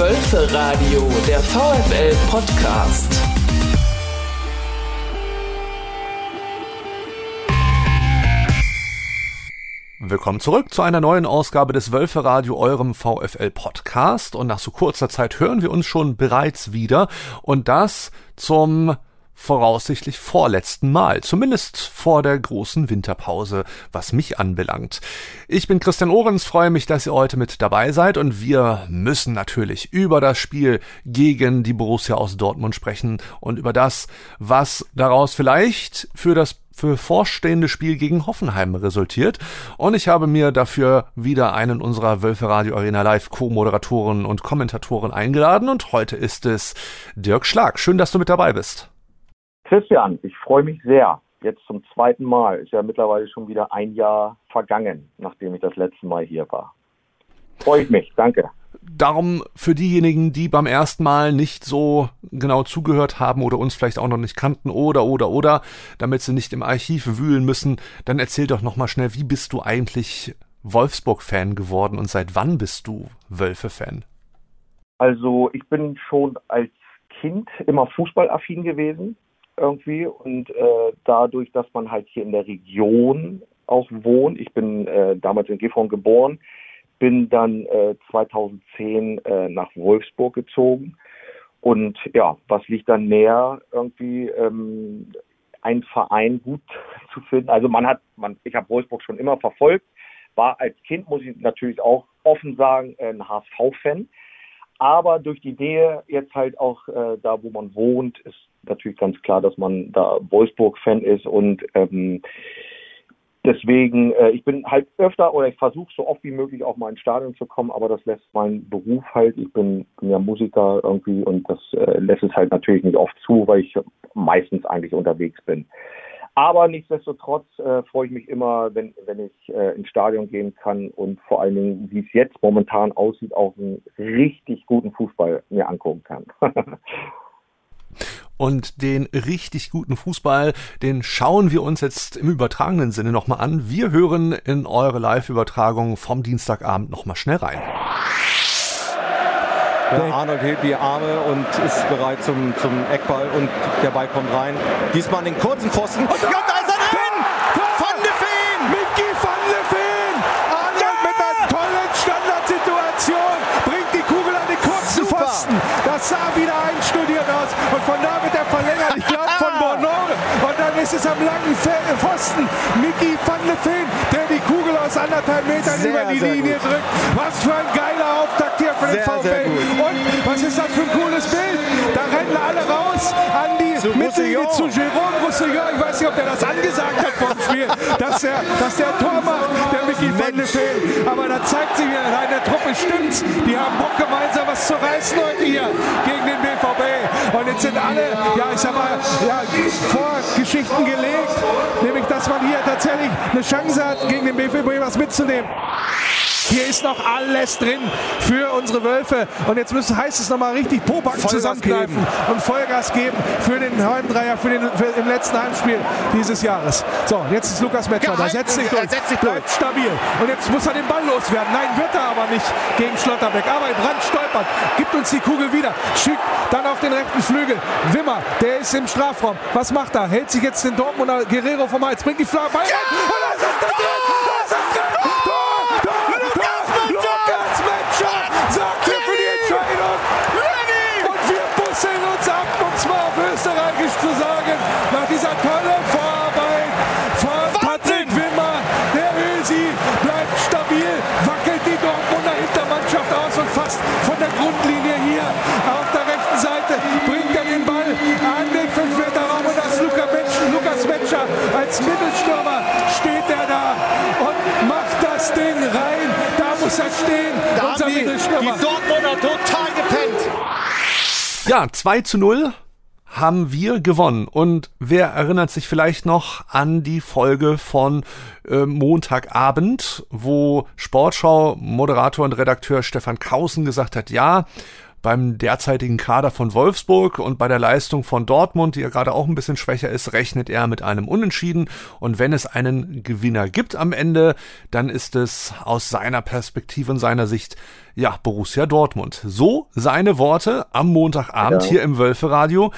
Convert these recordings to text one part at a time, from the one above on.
Wölfe der VfL Podcast. Willkommen zurück zu einer neuen Ausgabe des Wölfe Radio, eurem VfL Podcast. Und nach so kurzer Zeit hören wir uns schon bereits wieder. Und das zum voraussichtlich vorletzten Mal, zumindest vor der großen Winterpause, was mich anbelangt. Ich bin Christian Ohrens, freue mich, dass ihr heute mit dabei seid und wir müssen natürlich über das Spiel gegen die Borussia aus Dortmund sprechen und über das, was daraus vielleicht für das für vorstehende Spiel gegen Hoffenheim resultiert. Und ich habe mir dafür wieder einen unserer Wölfe Radio Arena Live Co-Moderatoren und Kommentatoren eingeladen und heute ist es Dirk Schlag. Schön, dass du mit dabei bist. Christian, ich freue mich sehr. Jetzt zum zweiten Mal. Ist ja mittlerweile schon wieder ein Jahr vergangen, nachdem ich das letzte Mal hier war. Freue ich mich. Danke. Darum für diejenigen, die beim ersten Mal nicht so genau zugehört haben oder uns vielleicht auch noch nicht kannten oder oder oder, damit sie nicht im Archiv wühlen müssen, dann erzähl doch noch mal schnell, wie bist du eigentlich Wolfsburg-Fan geworden und seit wann bist du Wölfe-Fan? Also ich bin schon als Kind immer fußballaffin gewesen irgendwie und äh, dadurch, dass man halt hier in der Region auch wohnt, ich bin äh, damals in Gifhorn geboren, bin dann äh, 2010 äh, nach Wolfsburg gezogen und ja, was liegt dann näher irgendwie ähm, einen Verein gut zu finden. Also man hat, man, ich habe Wolfsburg schon immer verfolgt, war als Kind, muss ich natürlich auch offen sagen, ein HSV-Fan. Aber durch die Nähe jetzt halt auch äh, da, wo man wohnt, ist natürlich ganz klar, dass man da Wolfsburg-Fan ist und ähm, deswegen, äh, ich bin halt öfter oder ich versuche so oft wie möglich auch mal ins Stadion zu kommen, aber das lässt mein Beruf halt, ich bin, bin ja Musiker irgendwie und das äh, lässt es halt natürlich nicht oft zu, weil ich meistens eigentlich unterwegs bin. Aber nichtsdestotrotz äh, freue ich mich immer, wenn, wenn ich äh, ins Stadion gehen kann und vor allen Dingen, wie es jetzt momentan aussieht, auch einen richtig guten Fußball mir angucken kann. Und den richtig guten Fußball, den schauen wir uns jetzt im übertragenen Sinne nochmal an. Wir hören in eure Live-Übertragung vom Dienstagabend nochmal schnell rein. Der Arnold hebt die Arme und ist bereit zum, zum Eckball und der Ball kommt rein. Diesmal an den kurzen Pfosten. Und, ja, da ist er drin! Van de Feen! Mickey van de Feen! Arnold ja! mit einer tollen Standardsituation bringt die Kugel an den kurzen Super. Pfosten. Das sah wieder einstudiert aus. Und von da wird er verlängert. Ich glaube von Bono. Dann ist es am langen Pfosten. Mickey van de Feen, der die Kugel aus anderthalb Metern sehr, über die Linie gut. drückt. Was für ein geiler Auftakt hier für den VfL. Und was ist das für ein cooles Bild? Da rennen alle raus an die zu Mittellinie zu Jerome Roussillon. Ich weiß nicht, ob der das angesagt hat vor dem Spiel, dass der, dass der Tor macht, der Mickey van de Feen. Aber da zeigt sich wieder, in der Truppe stimmt's. Die haben Bock gemeinsam was zu reißen heute hier gegen den BVB. Und jetzt sind alle, ja, ich sag mal, ja, Vorgeschichten gelegt, nämlich, dass man hier tatsächlich eine Chance hat, gegen den BVB was mitzunehmen. Hier ist noch alles drin für unsere Wölfe. Und jetzt müssen, heißt es nochmal richtig Popacken zusammenkneifen und Vollgas geben für den Heimdreier, für den, für, im letzten Heimspiel dieses Jahres. So, jetzt ist Lukas Metzger. Da setzt sich durch, setzt sich bleibt durch. stabil. Und jetzt muss er den Ball loswerden. Nein, wird er aber nicht gegen Schlotterbeck. Aber Brand stolpert, gibt uns die Kugel wieder, schickt dann auf den rechten Flügel. Wimmer, der ist im Strafraum. Was macht er? Hält sich jetzt den Dortmunder Guerrero vom Hals, bringt die Flagge. Ja! Und das ist Das er da und macht das Ding rein. Da muss er stehen, da unser Mittelstürmer. Die Dortmunder total gepennt. Ja, 2 zu 0 haben wir gewonnen. Und wer erinnert sich vielleicht noch an die Folge von äh, Montagabend, wo Sportschau-Moderator und Redakteur Stefan Kausen gesagt hat, ja, beim derzeitigen Kader von Wolfsburg und bei der Leistung von Dortmund, die ja gerade auch ein bisschen schwächer ist, rechnet er mit einem Unentschieden. Und wenn es einen Gewinner gibt am Ende, dann ist es aus seiner Perspektive und seiner Sicht ja Borussia Dortmund. So seine Worte am Montagabend ja. hier im Wölferadio.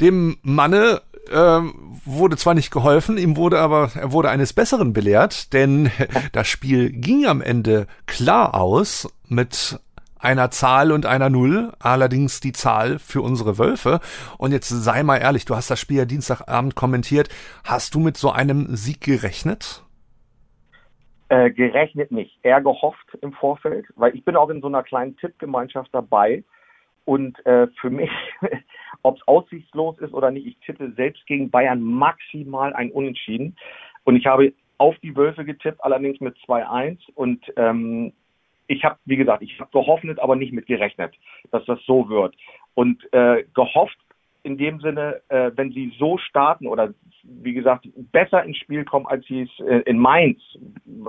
Dem Manne ähm, wurde zwar nicht geholfen, ihm wurde aber, er wurde eines Besseren belehrt, denn das Spiel ging am Ende klar aus mit einer Zahl und einer Null, allerdings die Zahl für unsere Wölfe. Und jetzt sei mal ehrlich, du hast das Spiel ja Dienstagabend kommentiert. Hast du mit so einem Sieg gerechnet? Äh, gerechnet nicht, eher gehofft im Vorfeld, weil ich bin auch in so einer kleinen Tippgemeinschaft dabei. Und äh, für mich, ob es aussichtslos ist oder nicht, ich tippe selbst gegen Bayern maximal ein Unentschieden. Und ich habe auf die Wölfe getippt, allerdings mit 2-1. Und ähm, ich habe, wie gesagt, ich habe gehofft, aber nicht mit gerechnet, dass das so wird. Und äh, gehofft in dem Sinne, äh, wenn sie so starten oder wie gesagt besser ins Spiel kommen, als sie es äh, in Mainz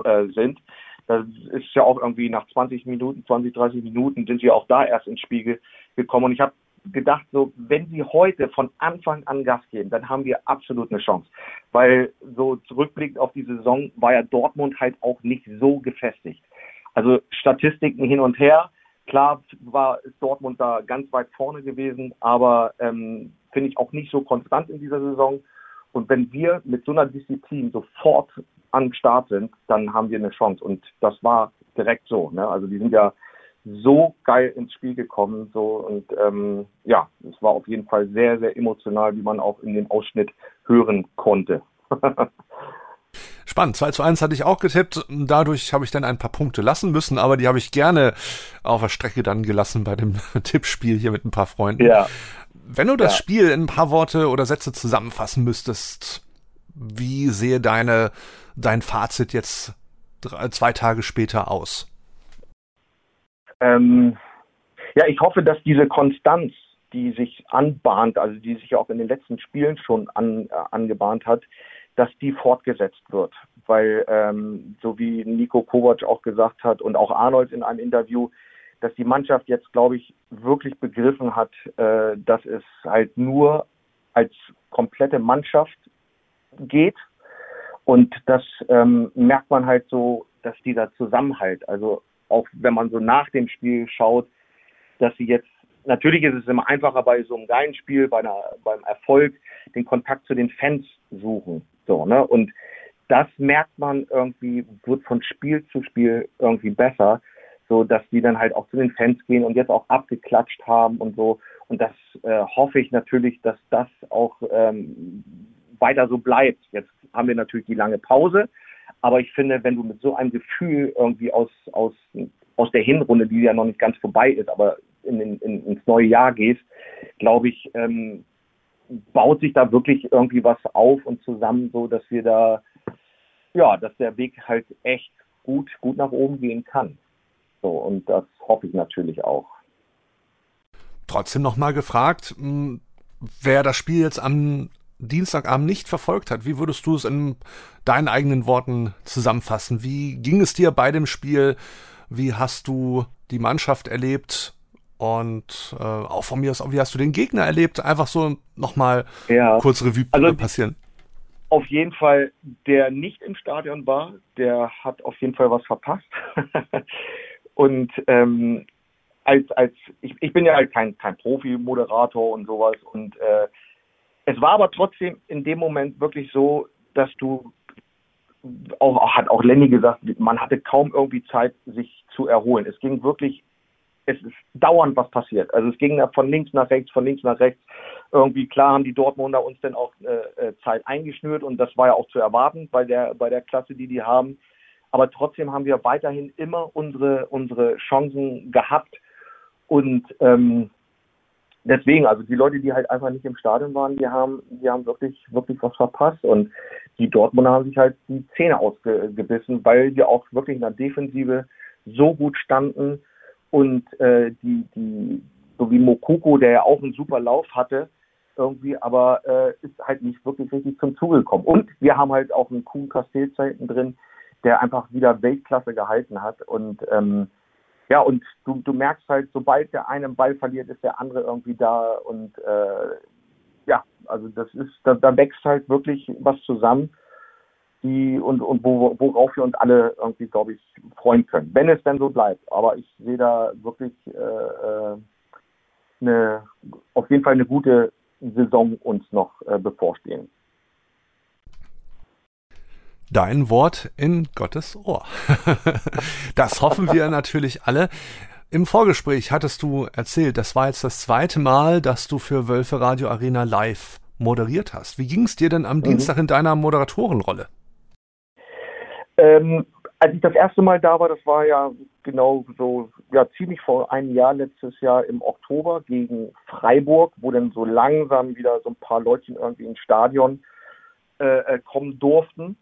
äh, sind. Das ist ja auch irgendwie nach 20 Minuten, 20, 30 Minuten sind sie auch da erst ins Spiel gekommen. Und ich habe gedacht, so wenn sie heute von Anfang an Gas geben, dann haben wir absolut eine Chance. Weil so zurückblickend auf die Saison war ja Dortmund halt auch nicht so gefestigt. Also Statistiken hin und her. Klar war Dortmund da ganz weit vorne gewesen, aber ähm, finde ich auch nicht so konstant in dieser Saison. Und wenn wir mit so einer Disziplin sofort am Start sind, dann haben wir eine Chance. Und das war direkt so. Ne? Also die sind ja so geil ins Spiel gekommen. So und ähm, ja, es war auf jeden Fall sehr, sehr emotional, wie man auch in dem Ausschnitt hören konnte. Spannend. 2 zu 1 hatte ich auch getippt. Dadurch habe ich dann ein paar Punkte lassen müssen, aber die habe ich gerne auf der Strecke dann gelassen bei dem Tippspiel hier mit ein paar Freunden. Ja. Wenn du das ja. Spiel in ein paar Worte oder Sätze zusammenfassen müsstest, wie sehe deine, dein Fazit jetzt drei, zwei Tage später aus? Ähm, ja, ich hoffe, dass diese Konstanz, die sich anbahnt, also die sich auch in den letzten Spielen schon an, äh, angebahnt hat, dass die fortgesetzt wird. Weil, ähm, so wie Nico Kovac auch gesagt hat und auch Arnold in einem Interview, dass die Mannschaft jetzt, glaube ich, wirklich begriffen hat, äh, dass es halt nur als komplette Mannschaft geht. Und das ähm, merkt man halt so, dass dieser Zusammenhalt, also auch wenn man so nach dem Spiel schaut, dass sie jetzt, natürlich ist es immer einfacher bei so einem geilen Spiel, bei einer, beim Erfolg, den Kontakt zu den Fans suchen. So, ne? Und das merkt man irgendwie, wird von Spiel zu Spiel irgendwie besser, so dass die dann halt auch zu den Fans gehen und jetzt auch abgeklatscht haben und so. Und das äh, hoffe ich natürlich, dass das auch ähm, weiter so bleibt. Jetzt haben wir natürlich die lange Pause, aber ich finde, wenn du mit so einem Gefühl irgendwie aus, aus, aus der Hinrunde, die ja noch nicht ganz vorbei ist, aber in, in, ins neue Jahr gehst, glaube ich, ähm, baut sich da wirklich irgendwie was auf und zusammen, so dass wir da, ja, dass der Weg halt echt gut, gut nach oben gehen kann. So, und das hoffe ich natürlich auch. Trotzdem nochmal gefragt, hm, wer das Spiel jetzt am Dienstagabend nicht verfolgt hat, wie würdest du es in deinen eigenen Worten zusammenfassen? Wie ging es dir bei dem Spiel? Wie hast du die Mannschaft erlebt? Und äh, auch von mir aus, wie hast du den Gegner erlebt? Einfach so nochmal ja. kurz Revue also, passieren. Auf jeden Fall, der nicht im Stadion war, der hat auf jeden Fall was verpasst. und ähm, als, als ich, ich bin ja halt kein, kein Profi-Moderator und sowas. Und äh, es war aber trotzdem in dem Moment wirklich so, dass du auch, hat auch Lenny gesagt, man hatte kaum irgendwie Zeit, sich zu erholen. Es ging wirklich es ist dauernd was passiert. Also es ging von links nach rechts, von links nach rechts. Irgendwie klar haben die Dortmunder uns dann auch äh, äh, Zeit eingeschnürt und das war ja auch zu erwarten bei der bei der Klasse, die die haben. Aber trotzdem haben wir weiterhin immer unsere unsere Chancen gehabt und ähm, deswegen, also die Leute, die halt einfach nicht im Stadion waren, die haben, die haben wirklich, wirklich was verpasst. Und die Dortmunder haben sich halt die Zähne ausgebissen, weil wir auch wirklich in der Defensive so gut standen, und äh, die, die, so wie Mokoko, der ja auch einen super Lauf hatte, irgendwie, aber äh, ist halt nicht wirklich richtig zum Zuge gekommen. Und wir haben halt auch einen Kuhn Castells hinten drin, der einfach wieder Weltklasse gehalten hat. Und ähm, ja, und du, du merkst halt, sobald der eine einen Ball verliert, ist der andere irgendwie da und äh, ja, also das ist, da, da wächst halt wirklich was zusammen, die und, und wo, worauf wir uns alle irgendwie, glaube ich, freuen können, wenn es denn so bleibt. Aber ich sehe da wirklich äh, äh, eine, auf jeden Fall eine gute Saison uns noch äh, bevorstehen. Dein Wort in Gottes Ohr. das hoffen wir natürlich alle. Im Vorgespräch hattest du erzählt, das war jetzt das zweite Mal, dass du für Wölfe Radio Arena live moderiert hast. Wie ging es dir denn am mhm. Dienstag in deiner Moderatorenrolle? Ähm, als ich das erste Mal da war, das war ja genau so, ja, ziemlich vor einem Jahr, letztes Jahr im Oktober gegen Freiburg, wo dann so langsam wieder so ein paar Leutchen irgendwie ins Stadion äh, äh kommen durften.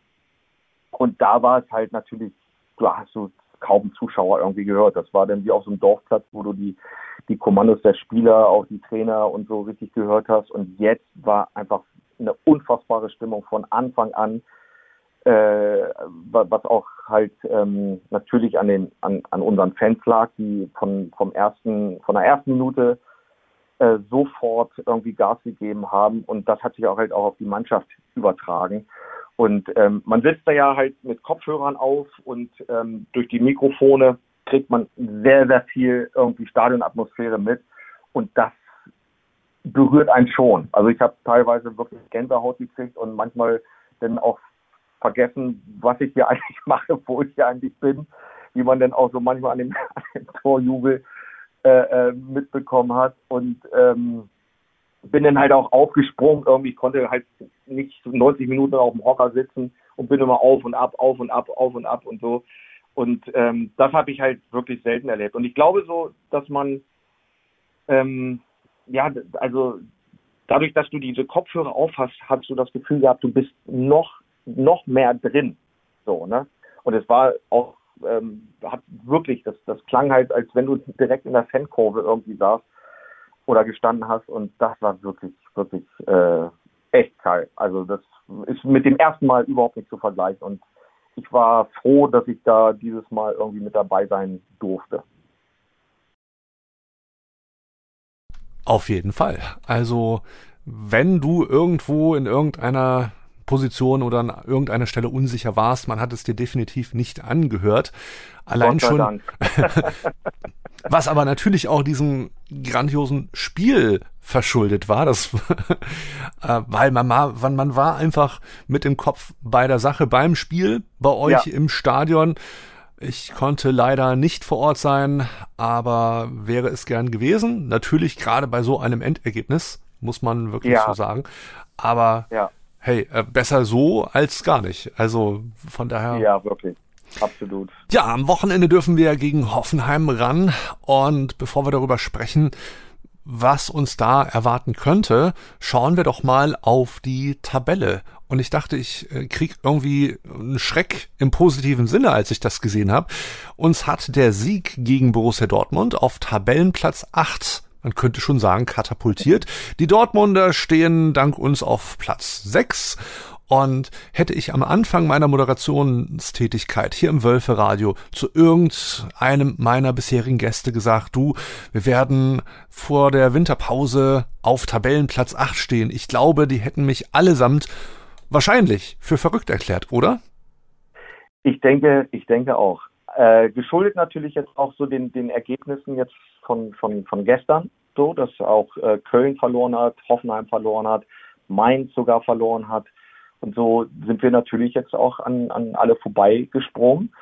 Und da war es halt natürlich, du hast so kaum Zuschauer irgendwie gehört. Das war dann wie auf so einem Dorfplatz, wo du die, die Kommandos der Spieler, auch die Trainer und so richtig gehört hast. Und jetzt war einfach eine unfassbare Stimmung von Anfang an, äh, was auch halt ähm, natürlich an den an, an unseren Fans lag, die von vom ersten von der ersten Minute äh, sofort irgendwie Gas gegeben haben und das hat sich auch halt auch auf die Mannschaft übertragen. Und ähm, man sitzt da ja halt mit Kopfhörern auf und ähm, durch die Mikrofone kriegt man sehr, sehr viel irgendwie Stadionatmosphäre mit. Und das berührt einen schon. Also ich habe teilweise wirklich Gänsehaut gekriegt und manchmal dann auch vergessen, was ich hier eigentlich mache, wo ich hier eigentlich bin, wie man dann auch so manchmal an dem, an dem Torjubel äh, äh, mitbekommen hat. Und ähm, bin dann halt auch aufgesprungen. Irgendwie konnte halt nicht 90 Minuten auf dem Hocker sitzen und bin immer auf und ab, auf und ab, auf und ab und so. Und ähm, das habe ich halt wirklich selten erlebt. Und ich glaube so, dass man, ähm, ja, also dadurch, dass du diese Kopfhörer aufhast, hast du das Gefühl gehabt, du bist noch, noch mehr drin. So, ne? Und es war auch, ähm, hat wirklich, das, das klang halt, als wenn du direkt in der Fankurve irgendwie saßt oder gestanden hast und das war wirklich, wirklich äh, echt geil. Also das ist mit dem ersten Mal überhaupt nicht zu vergleichen und ich war froh, dass ich da dieses Mal irgendwie mit dabei sein durfte. Auf jeden Fall. Also wenn du irgendwo in irgendeiner Position oder an irgendeiner Stelle unsicher warst, man hat es dir definitiv nicht angehört. Allein schon. was aber natürlich auch diesem grandiosen Spiel verschuldet war, das, äh, weil man, man, man war einfach mit dem Kopf bei der Sache beim Spiel, bei euch ja. im Stadion. Ich konnte leider nicht vor Ort sein, aber wäre es gern gewesen. Natürlich gerade bei so einem Endergebnis, muss man wirklich ja. so sagen. Aber ja hey, äh, besser so als gar nicht. Also von daher. Ja, wirklich. Absolut. Ja, am Wochenende dürfen wir gegen Hoffenheim ran. Und bevor wir darüber sprechen, was uns da erwarten könnte, schauen wir doch mal auf die Tabelle. Und ich dachte, ich äh, krieg irgendwie einen Schreck im positiven Sinne, als ich das gesehen habe. Uns hat der Sieg gegen Borussia Dortmund auf Tabellenplatz 8 man könnte schon sagen, katapultiert. Die Dortmunder stehen dank uns auf Platz 6 und hätte ich am Anfang meiner Moderationstätigkeit hier im Wölferadio zu irgendeinem meiner bisherigen Gäste gesagt, du, wir werden vor der Winterpause auf Tabellenplatz 8 stehen. Ich glaube, die hätten mich allesamt wahrscheinlich für verrückt erklärt, oder? Ich denke, ich denke auch. Äh, geschuldet natürlich jetzt auch so den, den Ergebnissen jetzt von, von, von gestern, so, dass auch äh, Köln verloren hat, Hoffenheim verloren hat, Mainz sogar verloren hat. Und so sind wir natürlich jetzt auch an, an alle vorbeigesprungen.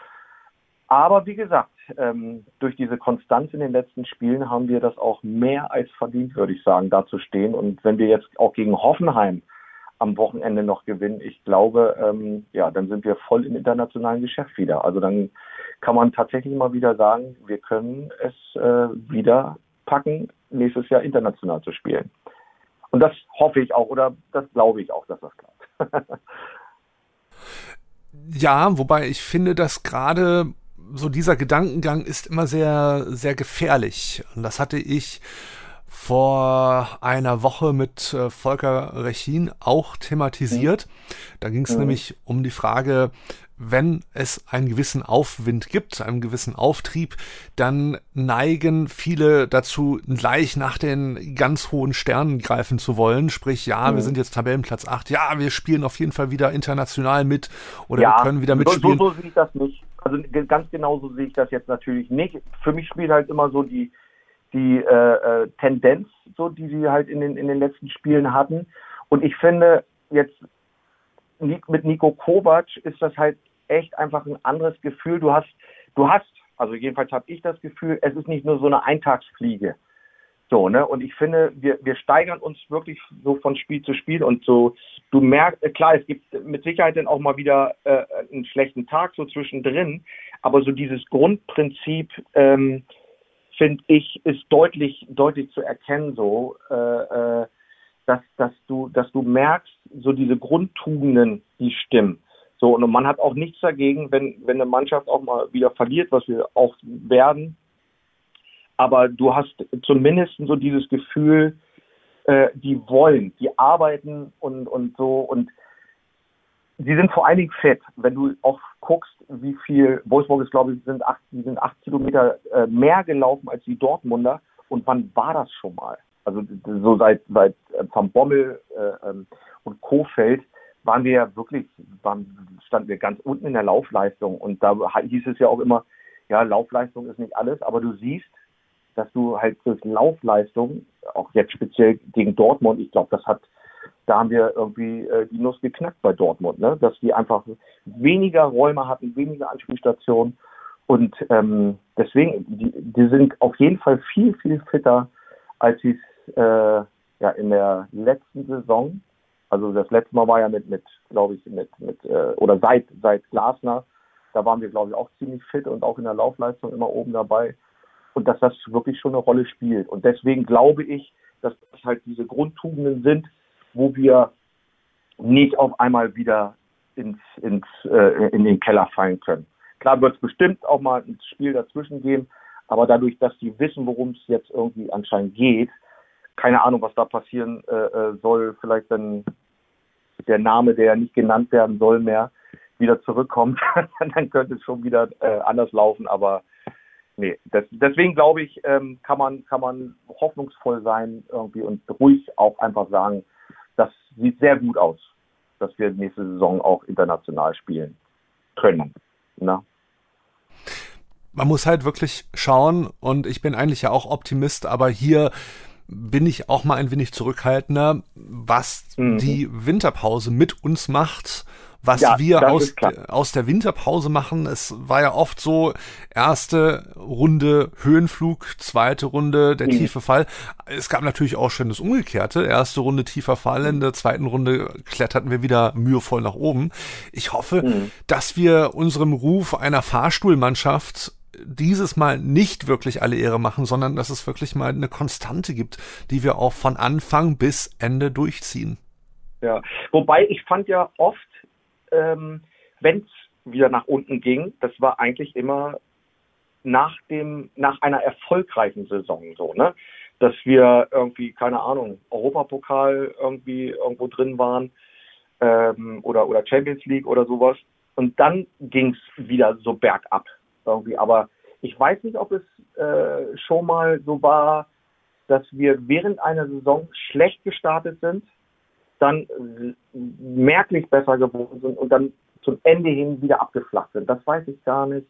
Aber wie gesagt, ähm, durch diese Konstanz in den letzten Spielen haben wir das auch mehr als verdient, würde ich sagen, da zu stehen. Und wenn wir jetzt auch gegen Hoffenheim am Wochenende noch gewinnen, ich glaube, ähm, ja, dann sind wir voll im internationalen Geschäft wieder. Also dann kann man tatsächlich mal wieder sagen, wir können es äh, wieder packen, nächstes Jahr international zu spielen. Und das hoffe ich auch oder das glaube ich auch, dass das klappt. ja, wobei ich finde, dass gerade so dieser Gedankengang ist immer sehr, sehr gefährlich. Und das hatte ich vor einer Woche mit äh, Volker Rechin auch thematisiert. Da ging es mhm. nämlich um die Frage, wenn es einen gewissen Aufwind gibt, einen gewissen Auftrieb, dann neigen viele dazu, gleich nach den ganz hohen Sternen greifen zu wollen. Sprich, ja, mhm. wir sind jetzt Tabellenplatz 8, ja, wir spielen auf jeden Fall wieder international mit oder ja, wir können wieder mitspielen. So, so sehe ich das nicht. Also ganz genau so sehe ich das jetzt natürlich nicht. Für mich spielt halt immer so die, die äh, äh Tendenz, so die sie halt in den, in den letzten Spielen hatten. Und ich finde, jetzt mit Nico Kovac ist das halt echt einfach ein anderes Gefühl. Du hast, du hast, also jedenfalls habe ich das Gefühl, es ist nicht nur so eine Eintagsfliege. So, ne? Und ich finde, wir, wir steigern uns wirklich so von Spiel zu Spiel und so, du merkst, äh, klar, es gibt mit Sicherheit dann auch mal wieder äh, einen schlechten Tag so zwischendrin, aber so dieses Grundprinzip, ähm, finde ich, ist deutlich, deutlich zu erkennen so, äh, äh, dass, dass du, dass du merkst, so diese Grundtugenden, die stimmen. So, und man hat auch nichts dagegen, wenn, wenn eine Mannschaft auch mal wieder verliert, was wir auch werden. Aber du hast zumindest so dieses Gefühl, äh, die wollen, die arbeiten und, und so und sie sind vor allen Dingen fett. Wenn du auch guckst, wie viel, Wolfsburg ist, glaube ich, sind acht, die sind acht Kilometer äh, mehr gelaufen als die Dortmunder. Und wann war das schon mal? Also so seit, seit äh, Van Bommel äh, ähm, und Kofeld waren wir ja wirklich, waren, standen wir ganz unten in der Laufleistung. Und da hieß es ja auch immer, ja, Laufleistung ist nicht alles, aber du siehst, dass du halt durch Laufleistung, auch jetzt speziell gegen Dortmund, ich glaube, das hat, da haben wir irgendwie äh, die Nuss geknackt bei Dortmund, ne? dass die einfach weniger Räume hatten, weniger Anspielstationen. Und ähm, deswegen, die, die sind auf jeden Fall viel, viel fitter, als sie es äh, ja in der letzten Saison also das letzte Mal war ja mit, mit glaube ich, mit, mit äh, oder seit, seit Glasner, da waren wir, glaube ich, auch ziemlich fit und auch in der Laufleistung immer oben dabei. Und dass das wirklich schon eine Rolle spielt. Und deswegen glaube ich, dass das halt diese Grundtugenden sind, wo wir nicht auf einmal wieder ins, ins, äh, in den Keller fallen können. Klar wird es bestimmt auch mal ein Spiel dazwischen geben, aber dadurch, dass die wissen, worum es jetzt irgendwie anscheinend geht, keine Ahnung, was da passieren äh, äh, soll. Vielleicht wenn der Name, der nicht genannt werden soll, mehr wieder zurückkommt, dann könnte es schon wieder äh, anders laufen. Aber nee, das, deswegen glaube ich, ähm, kann man kann man hoffnungsvoll sein irgendwie und ruhig auch einfach sagen, das sieht sehr gut aus, dass wir nächste Saison auch international spielen können. Na? man muss halt wirklich schauen und ich bin eigentlich ja auch Optimist, aber hier bin ich auch mal ein wenig zurückhaltender, was mhm. die Winterpause mit uns macht, was ja, wir aus, aus der Winterpause machen. Es war ja oft so, erste Runde Höhenflug, zweite Runde der mhm. tiefe Fall. Es gab natürlich auch schon das Umgekehrte. Erste Runde tiefer Fall, in der zweiten Runde kletterten wir wieder mühevoll nach oben. Ich hoffe, mhm. dass wir unserem Ruf einer Fahrstuhlmannschaft dieses Mal nicht wirklich alle Ehre machen, sondern dass es wirklich mal eine Konstante gibt, die wir auch von Anfang bis Ende durchziehen. Ja, wobei ich fand ja oft, ähm, wenn es wieder nach unten ging, das war eigentlich immer nach dem, nach einer erfolgreichen Saison so, ne? Dass wir irgendwie, keine Ahnung, Europapokal irgendwie irgendwo drin waren ähm, oder, oder Champions League oder sowas. Und dann ging es wieder so bergab irgendwie. Aber ich weiß nicht, ob es äh, schon mal so war, dass wir während einer Saison schlecht gestartet sind, dann merklich besser geworden sind und dann zum Ende hin wieder abgeflacht sind. Das weiß ich gar nicht.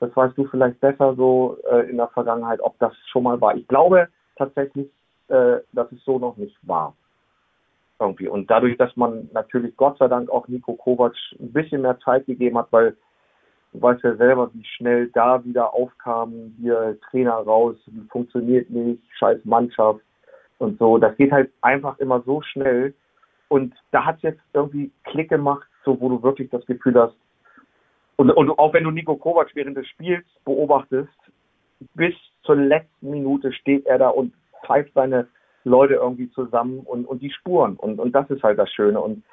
Das weißt du vielleicht besser so äh, in der Vergangenheit, ob das schon mal war. Ich glaube tatsächlich, äh, dass es so noch nicht war. Irgendwie. Und dadurch, dass man natürlich Gott sei Dank auch Nico Kovac ein bisschen mehr Zeit gegeben hat, weil Du weißt ja selber, wie schnell da wieder aufkam, hier Trainer raus, funktioniert nicht, scheiß Mannschaft und so. Das geht halt einfach immer so schnell. Und da hat es jetzt irgendwie Klick gemacht, so wo du wirklich das Gefühl hast, und, und auch wenn du Nico Kovac während des Spiels beobachtest, bis zur letzten Minute steht er da und pfeift seine Leute irgendwie zusammen und, und die Spuren. Und, und das ist halt das Schöne. Und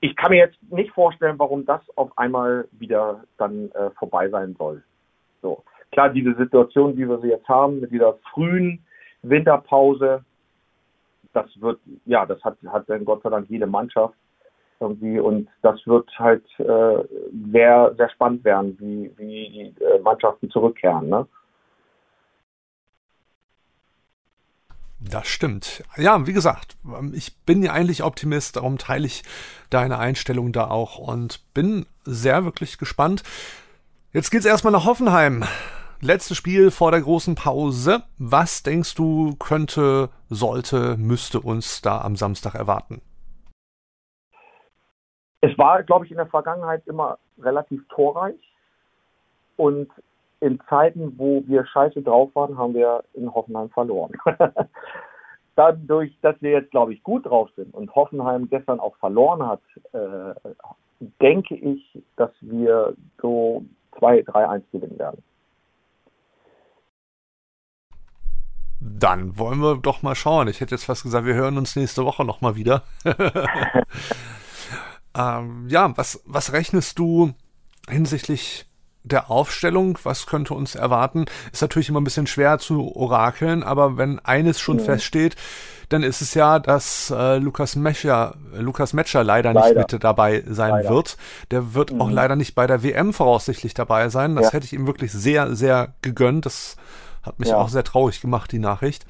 ich kann mir jetzt nicht vorstellen, warum das auf einmal wieder dann äh, vorbei sein soll. So. Klar, diese Situation, wie wir sie jetzt haben, mit dieser frühen Winterpause, das wird, ja, das hat, hat dann Gott sei Dank jede Mannschaft. irgendwie. Und das wird halt äh, sehr, sehr spannend werden, wie, wie die äh, Mannschaften zurückkehren. Ne? Das stimmt. Ja, wie gesagt, ich bin ja eigentlich Optimist, darum teile ich deine Einstellung da auch und bin sehr wirklich gespannt. Jetzt geht's erstmal nach Hoffenheim. Letztes Spiel vor der großen Pause. Was denkst du, könnte, sollte, müsste uns da am Samstag erwarten? Es war, glaube ich, in der Vergangenheit immer relativ torreich. Und in Zeiten, wo wir scheiße drauf waren, haben wir in Hoffenheim verloren. Dadurch, dass wir jetzt, glaube ich, gut drauf sind und Hoffenheim gestern auch verloren hat, äh, denke ich, dass wir so 2-3-1 gewinnen werden. Dann wollen wir doch mal schauen. Ich hätte jetzt fast gesagt, wir hören uns nächste Woche nochmal wieder. ähm, ja, was, was rechnest du hinsichtlich der Aufstellung, was könnte uns erwarten, ist natürlich immer ein bisschen schwer zu orakeln, aber wenn eines schon ja. feststeht, dann ist es ja, dass äh, Lukas Metscher, Lukas Metscher leider, leider, nicht mit dabei sein leider. wird. Der wird mhm. auch leider nicht bei der WM voraussichtlich dabei sein. Das ja. hätte ich ihm wirklich sehr, sehr gegönnt. Das hat mich ja. auch sehr traurig gemacht, die Nachricht.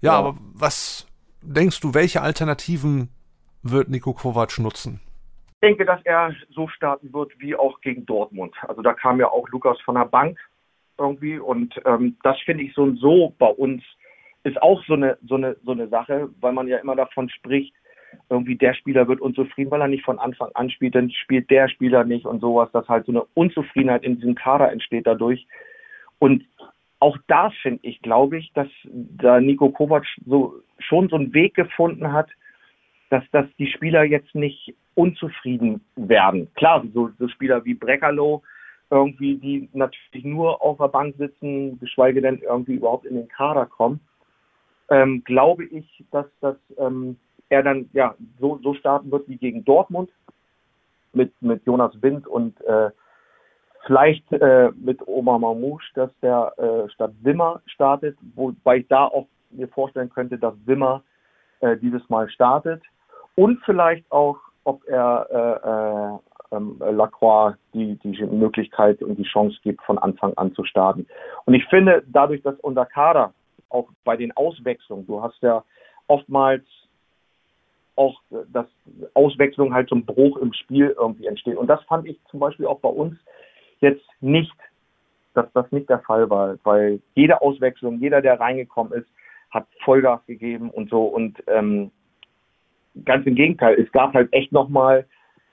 Ja, aber was denkst du, welche Alternativen wird Nico Kovac nutzen? Denke, dass er so starten wird wie auch gegen Dortmund. Also da kam ja auch Lukas von der Bank irgendwie und ähm, das finde ich so und so bei uns ist auch so eine so eine so eine Sache, weil man ja immer davon spricht, irgendwie der Spieler wird unzufrieden, weil er nicht von Anfang an spielt, dann spielt der Spieler nicht und sowas, dass halt so eine Unzufriedenheit in diesem Kader entsteht dadurch. Und auch da finde ich, glaube ich, dass da Nico Kovac so schon so einen Weg gefunden hat, dass, dass die Spieler jetzt nicht unzufrieden werden. Klar, so, so Spieler wie Breckerloh, irgendwie, die natürlich nur auf der Bank sitzen, geschweige denn irgendwie überhaupt in den Kader kommen, ähm, glaube ich, dass, dass ähm, er dann ja so, so starten wird wie gegen Dortmund mit, mit Jonas Wind und äh, vielleicht äh, mit Omar Mamouche, dass der äh, statt Wimmer startet, wobei ich da auch mir vorstellen könnte, dass Wimmer äh, dieses Mal startet und vielleicht auch, ob er äh, äh, ähm, Lacroix die, die Möglichkeit und die Chance gibt, von Anfang an zu starten. Und ich finde, dadurch, dass unser Kader auch bei den Auswechslungen, du hast ja oftmals auch, dass Auswechslung halt zum Bruch im Spiel irgendwie entsteht. Und das fand ich zum Beispiel auch bei uns jetzt nicht, dass das nicht der Fall war, weil jede Auswechslung, jeder, der reingekommen ist, hat Vollgas gegeben und so. Und ähm, ganz im Gegenteil, es gab halt echt nochmal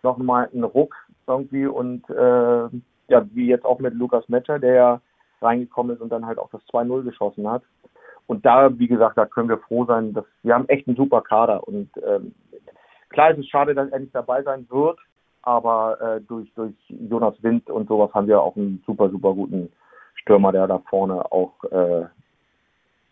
noch mal einen Ruck irgendwie und äh, ja, wie jetzt auch mit Lukas Metscher, der ja reingekommen ist und dann halt auch das 2-0 geschossen hat. Und da, wie gesagt, da können wir froh sein, dass wir haben echt einen super Kader und ähm, klar ist es schade, dass er nicht dabei sein wird, aber äh, durch, durch Jonas Wind und sowas haben wir auch einen super, super guten Stürmer, der da vorne auch äh,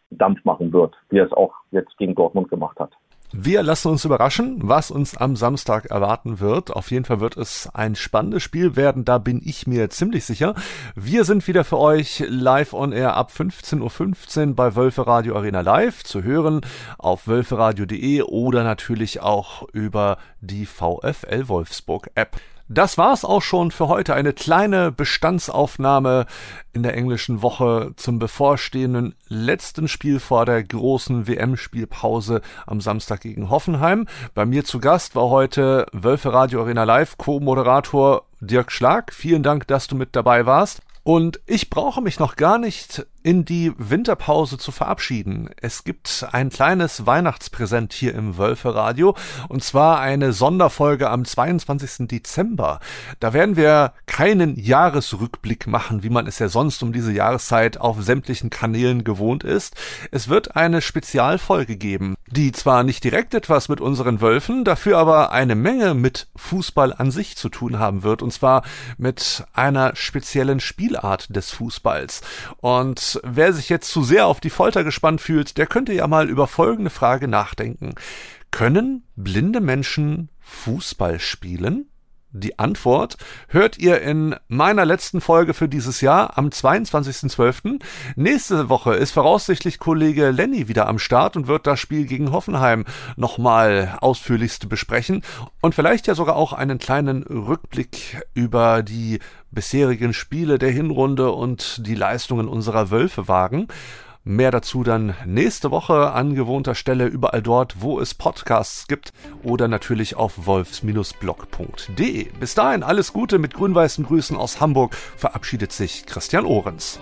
Dampf machen wird, wie er es auch jetzt gegen Dortmund gemacht hat. Wir lassen uns überraschen, was uns am Samstag erwarten wird. Auf jeden Fall wird es ein spannendes Spiel werden, da bin ich mir ziemlich sicher. Wir sind wieder für euch live on air ab 15.15 Uhr bei Wölfe Radio Arena Live zu hören auf wölferadio.de oder natürlich auch über die VfL Wolfsburg App. Das war's auch schon für heute. Eine kleine Bestandsaufnahme in der englischen Woche zum bevorstehenden letzten Spiel vor der großen WM-Spielpause am Samstag gegen Hoffenheim. Bei mir zu Gast war heute Wölfe Radio Arena Live Co-Moderator Dirk Schlag. Vielen Dank, dass du mit dabei warst. Und ich brauche mich noch gar nicht in die Winterpause zu verabschieden. Es gibt ein kleines Weihnachtspräsent hier im Wölferadio und zwar eine Sonderfolge am 22. Dezember. Da werden wir keinen Jahresrückblick machen, wie man es ja sonst um diese Jahreszeit auf sämtlichen Kanälen gewohnt ist. Es wird eine Spezialfolge geben, die zwar nicht direkt etwas mit unseren Wölfen, dafür aber eine Menge mit Fußball an sich zu tun haben wird und zwar mit einer speziellen Spiel Spielart des Fußballs. Und wer sich jetzt zu sehr auf die Folter gespannt fühlt, der könnte ja mal über folgende Frage nachdenken. Können blinde Menschen Fußball spielen? Die Antwort hört ihr in meiner letzten Folge für dieses Jahr am 22.12. Nächste Woche ist voraussichtlich Kollege Lenny wieder am Start und wird das Spiel gegen Hoffenheim nochmal ausführlichst besprechen und vielleicht ja sogar auch einen kleinen Rückblick über die bisherigen Spiele der Hinrunde und die Leistungen unserer Wölfe wagen. Mehr dazu dann nächste Woche an gewohnter Stelle überall dort, wo es Podcasts gibt oder natürlich auf wolfs-blog.de. Bis dahin alles Gute mit grün-weißen Grüßen aus Hamburg verabschiedet sich Christian Ohrens.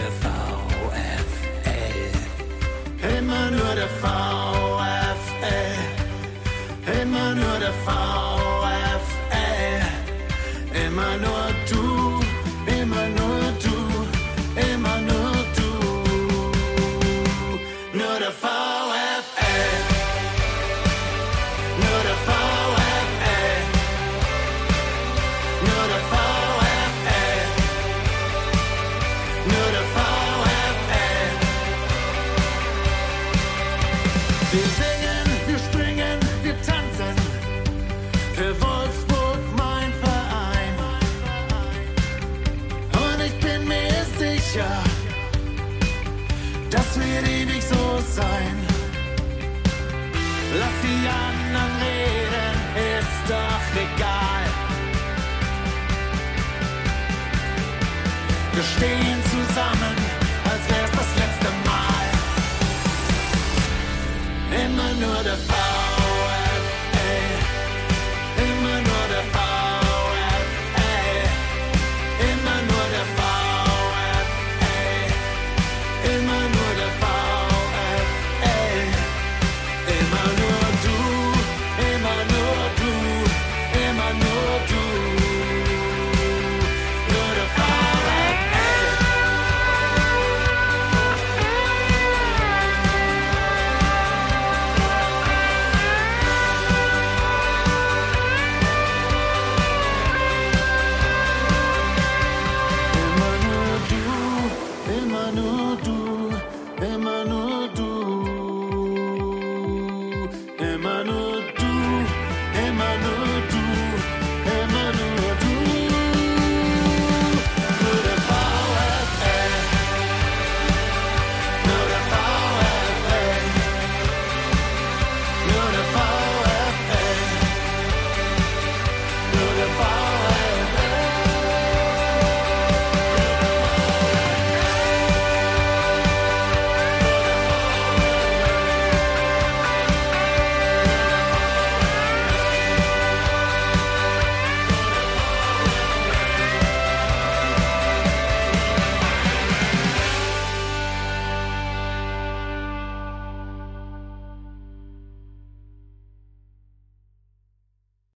Immer nur sein. Lass die anderen reden, ist doch egal. Wir stehen zusammen, als wär's das letzte Mal. Immer nur der Fall. manu do, be manu do.